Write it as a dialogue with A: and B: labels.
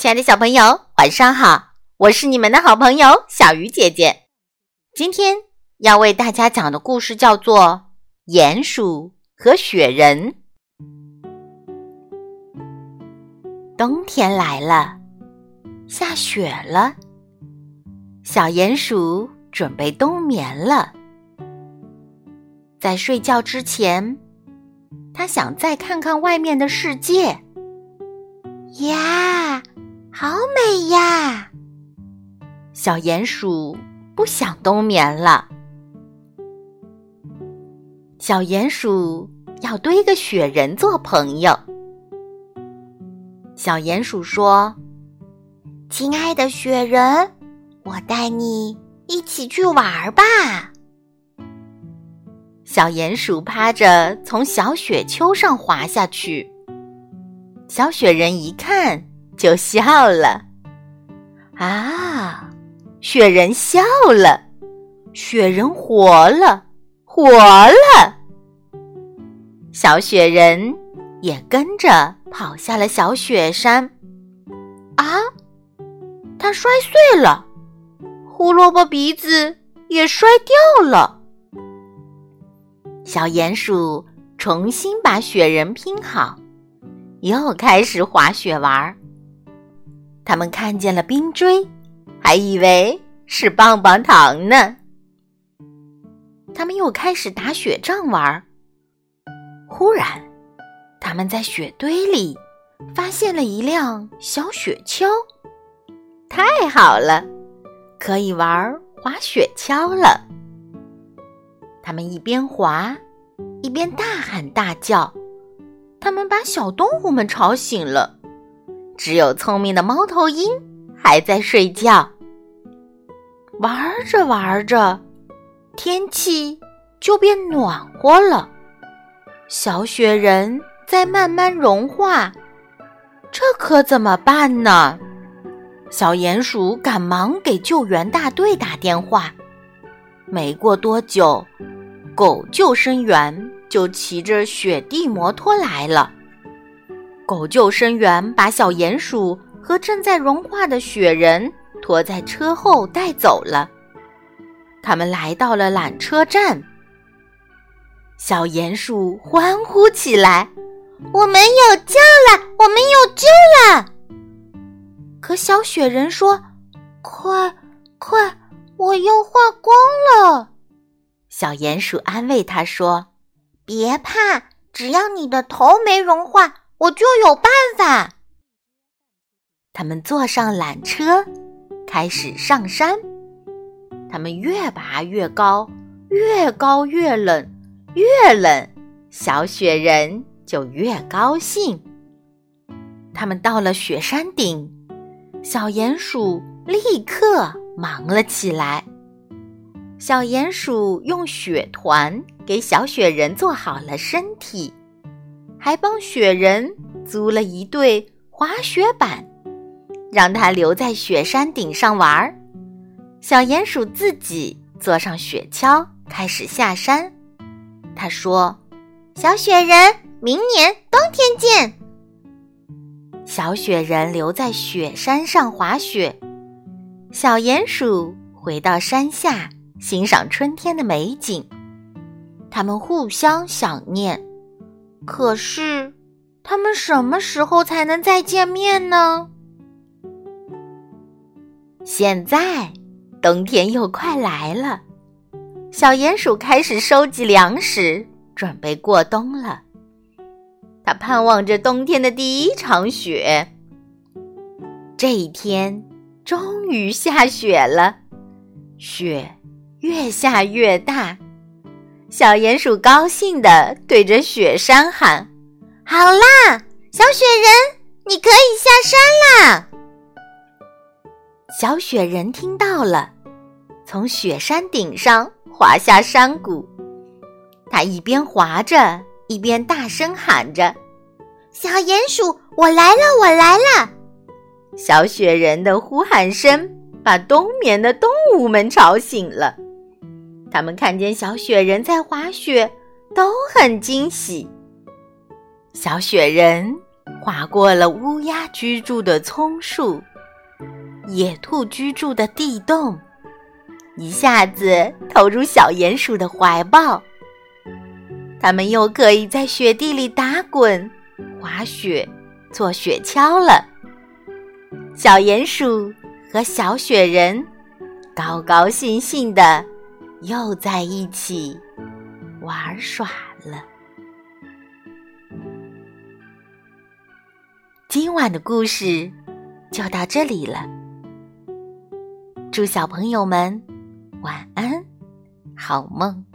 A: 亲爱的小朋友，晚上好！我是你们的好朋友小鱼姐姐。今天要为大家讲的故事叫做《鼹鼠和雪人》。冬天来了，下雪了，小鼹鼠准备冬眠了。在睡觉之前，他想再看看外面的世界。
B: 呀！好美呀！
A: 小鼹鼠不想冬眠了。小鼹鼠要堆个雪人做朋友。小鼹鼠说：“
B: 亲爱的雪人，我带你一起去玩吧。”
A: 小鼹鼠趴着从小雪丘上滑下去。小雪人一看。就笑了，啊！雪人笑了，雪人活了，活了。小雪人也跟着跑下了小雪山。啊！他摔碎了，胡萝卜鼻子也摔掉了。小鼹鼠重新把雪人拼好，又开始滑雪玩儿。他们看见了冰锥，还以为是棒棒糖呢。他们又开始打雪仗玩。忽然，他们在雪堆里发现了一辆小雪橇，太好了，可以玩滑雪橇了。他们一边滑，一边大喊大叫，他们把小动物们吵醒了。只有聪明的猫头鹰还在睡觉。玩着玩着，天气就变暖和了，小雪人在慢慢融化，这可怎么办呢？小鼹鼠赶忙给救援大队打电话。没过多久，狗救生员就骑着雪地摩托来了。狗救生员把小鼹鼠和正在融化的雪人拖在车后带走了。他们来到了缆车站，小鼹鼠欢呼起来：“
B: 我们有救了！我们有救了！”
A: 可小雪人说：“
B: 快快，我要化光了！”
A: 小鼹鼠安慰他说：“
B: 别怕，只要你的头没融化。”我就有办法。
A: 他们坐上缆车，开始上山。他们越爬越高，越高越冷，越冷，小雪人就越高兴。他们到了雪山顶，小鼹鼠立刻忙了起来。小鼹鼠用雪团给小雪人做好了身体。还帮雪人租了一对滑雪板，让他留在雪山顶上玩儿。小鼹鼠自己坐上雪橇，开始下山。他说：“
B: 小雪人，明年冬天见。”
A: 小雪人留在雪山上滑雪，小鼹鼠回到山下欣赏春天的美景。他们互相想念。可是，他们什么时候才能再见面呢？现在，冬天又快来了，小鼹鼠开始收集粮食，准备过冬了。他盼望着冬天的第一场雪。这一天，终于下雪了，雪越下越大。小鼹鼠高兴地对着雪山喊：“
B: 好啦，小雪人，你可以下山啦！”
A: 小雪人听到了，从雪山顶上滑下山谷。他一边滑着，一边大声喊着：“
B: 小鼹鼠，我来了，我来了！”
A: 小雪人的呼喊声把冬眠的动物们吵醒了。他们看见小雪人在滑雪，都很惊喜。小雪人划过了乌鸦居住的松树、野兔居住的地洞，一下子投入小鼹鼠的怀抱。他们又可以在雪地里打滚、滑雪、做雪橇了。小鼹鼠和小雪人高高兴兴的又在一起玩耍了。今晚的故事就到这里了，祝小朋友们晚安，好梦。